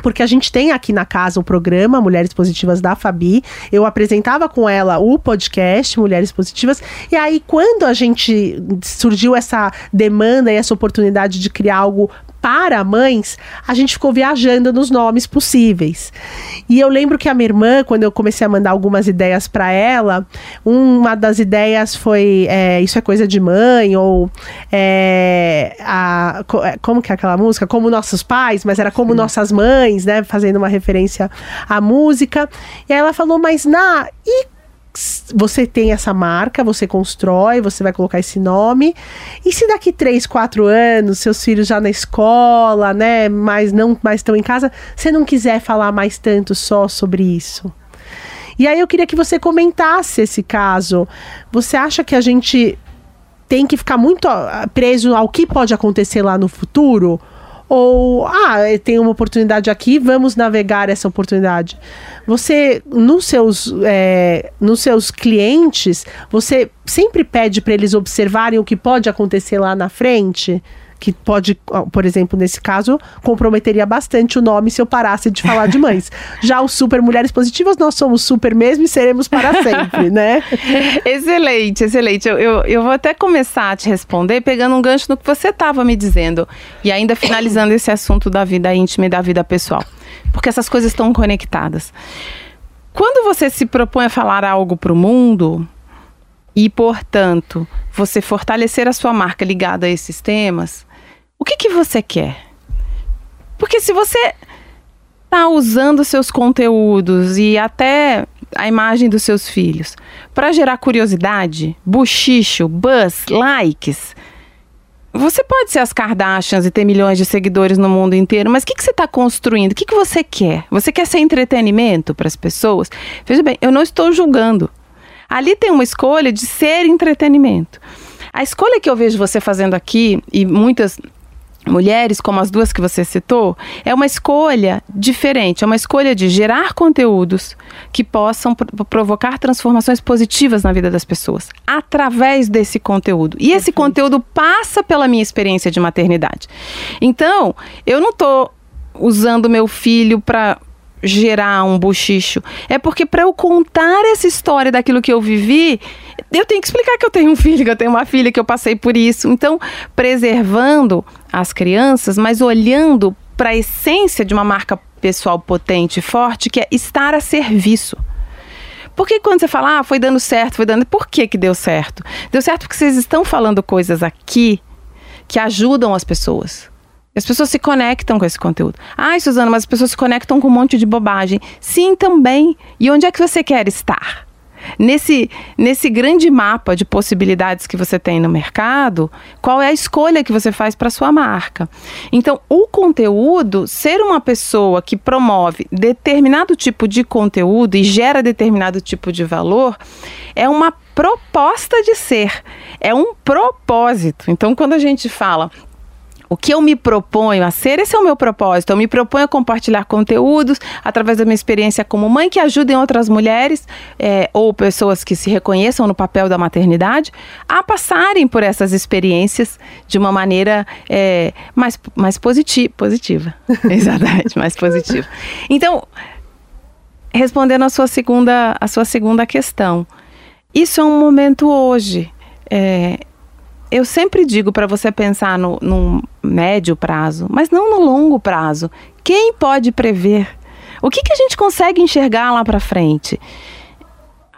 porque a gente tem aqui na casa o programa Mulheres Positivas da Fabi. Eu apresentava com ela o podcast Mulheres Positivas. E aí, quando a gente surgiu essa demanda e essa oportunidade de criar algo para mães, a gente ficou viajando nos nomes possíveis. E eu lembro que a minha irmã, quando eu comecei a mandar algumas ideias para ela, uma das ideias foi é, Isso é coisa de mãe, ou é, a, é, como que é aquela música? Como nossos pais, mas era como nossas mães, né? Fazendo uma referência à música. E aí ela falou, mas na. E você tem essa marca, você constrói, você vai colocar esse nome. E se daqui três, quatro anos, seus filhos já na escola, né, mas não mais estão em casa, você não quiser falar mais tanto só sobre isso? E aí eu queria que você comentasse esse caso. Você acha que a gente tem que ficar muito preso ao que pode acontecer lá no futuro? Ou, ah, tem uma oportunidade aqui, vamos navegar essa oportunidade. Você, nos seus, é, nos seus clientes, você sempre pede para eles observarem o que pode acontecer lá na frente? Que pode, por exemplo, nesse caso, comprometeria bastante o nome se eu parasse de falar de mães. Já os super mulheres positivas, nós somos super mesmo e seremos para sempre, né? excelente, excelente. Eu, eu, eu, vou até começar a te responder pegando um gancho no que você estava me dizendo e ainda finalizando esse assunto da vida íntima e da vida pessoal, porque essas coisas estão conectadas. Quando você se propõe a falar algo para o mundo, e, portanto, você fortalecer a sua marca ligada a esses temas, o que, que você quer? Porque se você está usando seus conteúdos e até a imagem dos seus filhos para gerar curiosidade, buchicho, buzz, likes, você pode ser as Kardashians e ter milhões de seguidores no mundo inteiro, mas o que, que você está construindo? O que, que você quer? Você quer ser entretenimento para as pessoas? Veja bem, eu não estou julgando. Ali tem uma escolha de ser entretenimento. A escolha que eu vejo você fazendo aqui, e muitas mulheres, como as duas que você citou, é uma escolha diferente, é uma escolha de gerar conteúdos que possam provocar transformações positivas na vida das pessoas através desse conteúdo. E esse conteúdo passa pela minha experiência de maternidade. Então, eu não estou usando meu filho para gerar um bochicho. É porque para eu contar essa história daquilo que eu vivi, eu tenho que explicar que eu tenho um filho, que eu tenho uma filha, que eu passei por isso. Então, preservando as crianças, mas olhando para a essência de uma marca pessoal potente e forte, que é estar a serviço. Porque quando você fala, ah, foi dando certo, foi dando. Por que, que deu certo? Deu certo porque vocês estão falando coisas aqui que ajudam as pessoas. As pessoas se conectam com esse conteúdo. Ai, Suzana, mas as pessoas se conectam com um monte de bobagem. Sim, também. E onde é que você quer estar? Nesse, nesse grande mapa de possibilidades que você tem no mercado, qual é a escolha que você faz para sua marca? Então, o conteúdo, ser uma pessoa que promove determinado tipo de conteúdo e gera determinado tipo de valor, é uma proposta de ser, é um propósito. Então, quando a gente fala o que eu me proponho a ser, esse é o meu propósito. Eu me proponho a compartilhar conteúdos através da minha experiência como mãe que ajudem outras mulheres é, ou pessoas que se reconheçam no papel da maternidade a passarem por essas experiências de uma maneira é, mais, mais positi positiva. Exatamente, mais positiva. Então, respondendo a sua segunda, a sua segunda questão, isso é um momento hoje. É, eu sempre digo para você pensar no, no médio prazo, mas não no longo prazo. Quem pode prever? O que, que a gente consegue enxergar lá para frente?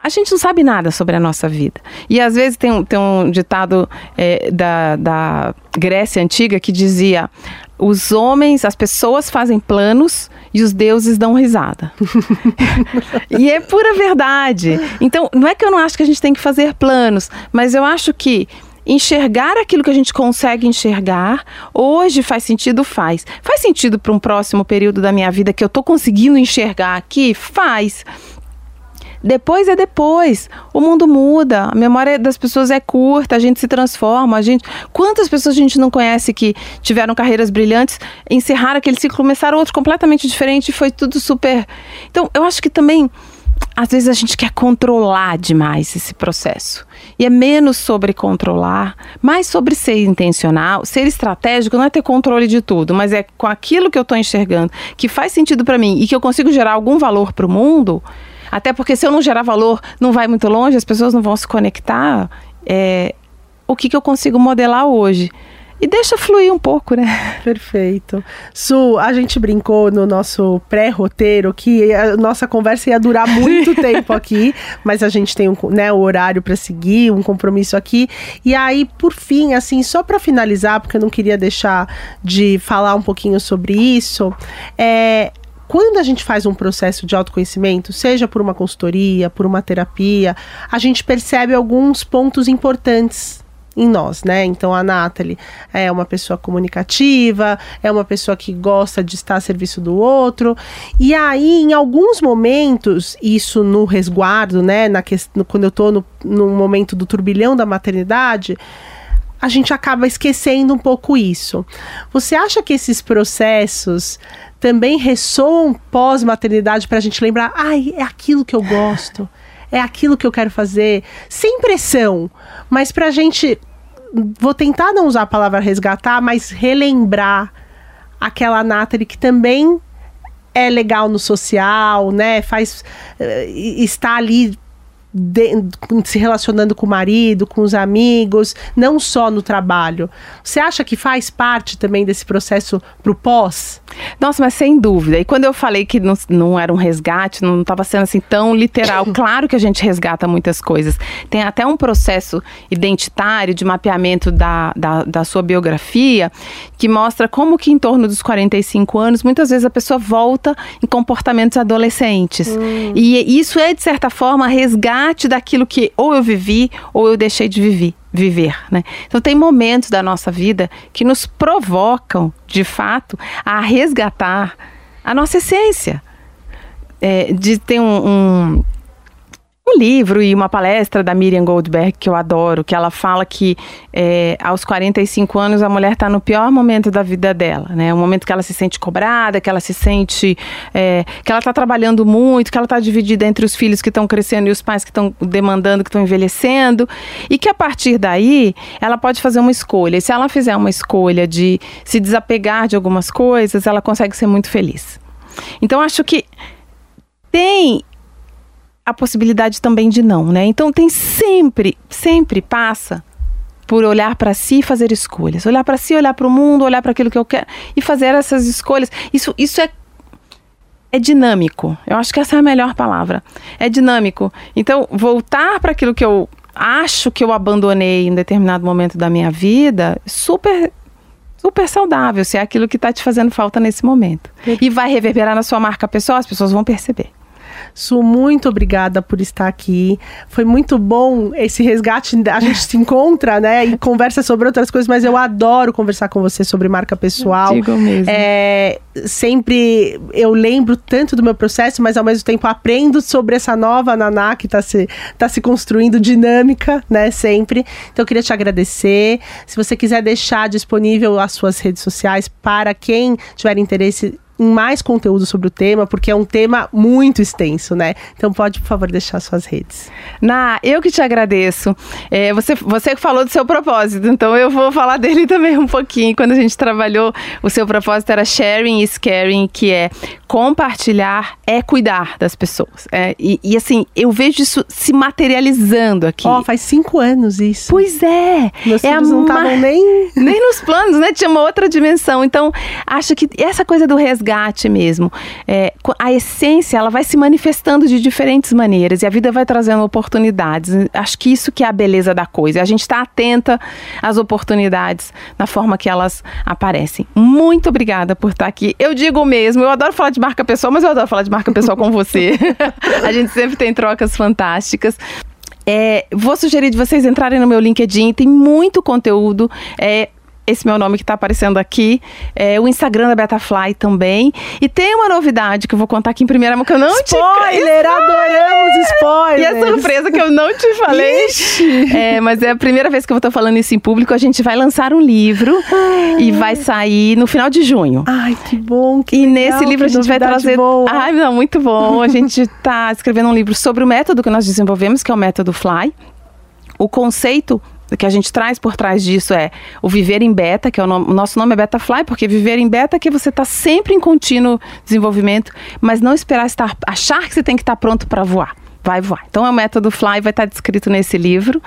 a gente não sabe nada sobre a nossa vida. E às vezes tem um, tem um ditado é, da, da Grécia Antiga que dizia: os homens, as pessoas fazem planos e os deuses dão risada. e é pura verdade. Então, não é que eu não acho que a gente tem que fazer planos, mas eu acho que enxergar aquilo que a gente consegue enxergar. Hoje faz sentido? Faz. Faz sentido para um próximo período da minha vida que eu estou conseguindo enxergar aqui? Faz. Depois é depois. O mundo muda, a memória das pessoas é curta, a gente se transforma, a gente. Quantas pessoas a gente não conhece que tiveram carreiras brilhantes, encerraram aquele ciclo, começaram outro completamente diferente foi tudo super. Então, eu acho que também às vezes a gente quer controlar demais esse processo. E é menos sobre controlar, mais sobre ser intencional. Ser estratégico não é ter controle de tudo, mas é com aquilo que eu estou enxergando, que faz sentido para mim e que eu consigo gerar algum valor para o mundo. Até porque se eu não gerar valor, não vai muito longe, as pessoas não vão se conectar. É, o que, que eu consigo modelar hoje? E deixa fluir um pouco, né? Perfeito. Su, a gente brincou no nosso pré-roteiro que a nossa conversa ia durar muito tempo aqui, mas a gente tem um, né, o horário para seguir, um compromisso aqui. E aí, por fim, assim, só para finalizar, porque eu não queria deixar de falar um pouquinho sobre isso, é, quando a gente faz um processo de autoconhecimento, seja por uma consultoria, por uma terapia, a gente percebe alguns pontos importantes em nós, né? Então a Nathalie é uma pessoa comunicativa, é uma pessoa que gosta de estar a serviço do outro. E aí, em alguns momentos, isso no resguardo, né? Na questão, quando eu tô no, no momento do turbilhão da maternidade, a gente acaba esquecendo um pouco isso. Você acha que esses processos também ressoam pós-maternidade para a gente lembrar, ai, é aquilo que eu gosto é aquilo que eu quero fazer, sem pressão, mas pra gente. Vou tentar não usar a palavra resgatar, mas relembrar aquela Nathalie que também é legal no social, né? Faz. Uh, está ali de, se relacionando com o marido, com os amigos, não só no trabalho. Você acha que faz parte também desse processo pro pós? Nossa, mas sem dúvida. E quando eu falei que não, não era um resgate, não estava sendo assim tão literal. claro que a gente resgata muitas coisas. Tem até um processo identitário de mapeamento da, da, da sua biografia que mostra como que em torno dos 45 anos, muitas vezes a pessoa volta em comportamentos adolescentes. Hum. E isso é, de certa forma, resgate resgate daquilo que ou eu vivi ou eu deixei de viver. Viver, né? Então tem momentos da nossa vida que nos provocam, de fato, a resgatar a nossa essência. É, de ter um, um um livro e uma palestra da Miriam Goldberg que eu adoro, que ela fala que é, aos 45 anos a mulher está no pior momento da vida dela, né? O momento que ela se sente cobrada, que ela se sente é, que ela está trabalhando muito, que ela está dividida entre os filhos que estão crescendo e os pais que estão demandando, que estão envelhecendo, e que a partir daí ela pode fazer uma escolha. E se ela fizer uma escolha de se desapegar de algumas coisas, ela consegue ser muito feliz. Então acho que tem a possibilidade também de não, né? Então tem sempre, sempre passa por olhar para si e fazer escolhas. Olhar para si, olhar para o mundo, olhar para aquilo que eu quero e fazer essas escolhas. Isso, isso é é dinâmico. Eu acho que essa é a melhor palavra. É dinâmico. Então, voltar para aquilo que eu acho que eu abandonei em determinado momento da minha vida, super super saudável, se é aquilo que está te fazendo falta nesse momento. E vai reverberar na sua marca pessoal, as pessoas vão perceber. Su, muito obrigada por estar aqui. Foi muito bom esse resgate. A gente se encontra, né? E conversa sobre outras coisas, mas eu adoro conversar com você sobre marca pessoal. Digo mesmo. É, sempre eu lembro tanto do meu processo, mas ao mesmo tempo aprendo sobre essa nova Naná que está se, tá se construindo dinâmica, né? Sempre. Então eu queria te agradecer. Se você quiser deixar disponível as suas redes sociais para quem tiver interesse mais conteúdo sobre o tema, porque é um tema muito extenso, né? Então pode, por favor, deixar suas redes. Na, eu que te agradeço. É, você, você falou do seu propósito, então eu vou falar dele também um pouquinho. Quando a gente trabalhou, o seu propósito era sharing is caring, que é compartilhar é cuidar das pessoas. É, e, e, assim, eu vejo isso se materializando aqui. Ó, oh, faz cinco anos isso. Pois é. Meus é não estavam nem... nem nos planos, né? Tinha uma outra dimensão. Então, acho que essa coisa do resgate resgate mesmo. É, a essência ela vai se manifestando de diferentes maneiras e a vida vai trazendo oportunidades. Acho que isso que é a beleza da coisa. A gente está atenta às oportunidades na forma que elas aparecem. Muito obrigada por estar aqui. Eu digo mesmo, eu adoro falar de marca pessoal, mas eu adoro falar de marca pessoal com você. a gente sempre tem trocas fantásticas. É, vou sugerir de vocês entrarem no meu LinkedIn, tem muito conteúdo. É, esse meu nome que está aparecendo aqui, é o Instagram da Betafly também. E tem uma novidade que eu vou contar aqui em primeira mão que eu não spoiler, te Spoiler! Adoramos spoiler! E a surpresa que eu não te falei. É, mas é a primeira vez que eu estou falando isso em público. A gente vai lançar um livro Ai. e vai sair no final de junho. Ai, que bom! Que e legal, nesse livro a gente vai trazer. Boa. Ai, não, muito bom. A gente está escrevendo um livro sobre o método que nós desenvolvemos, que é o método Fly. O conceito que a gente traz por trás disso é o viver em beta, que é o, nome, o nosso nome é Betafly, porque viver em beta é que você está sempre em contínuo desenvolvimento, mas não esperar estar, achar que você tem que estar pronto para voar vai voar. Então, é o método Fly vai estar descrito nesse livro.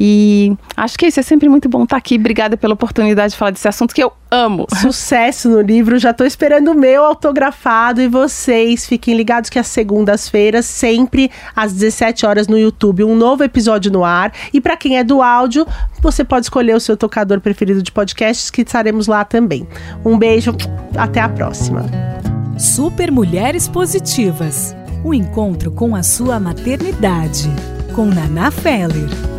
E acho que isso é sempre muito bom estar aqui. Obrigada pela oportunidade de falar desse assunto que eu amo. Sucesso no livro. Já estou esperando o meu autografado. E vocês fiquem ligados que às segundas-feiras, sempre às 17 horas no YouTube, um novo episódio no ar. E para quem é do áudio, você pode escolher o seu tocador preferido de podcasts, que estaremos lá também. Um beijo, até a próxima. Super Mulheres Positivas o encontro com a sua maternidade, com Naná Feller.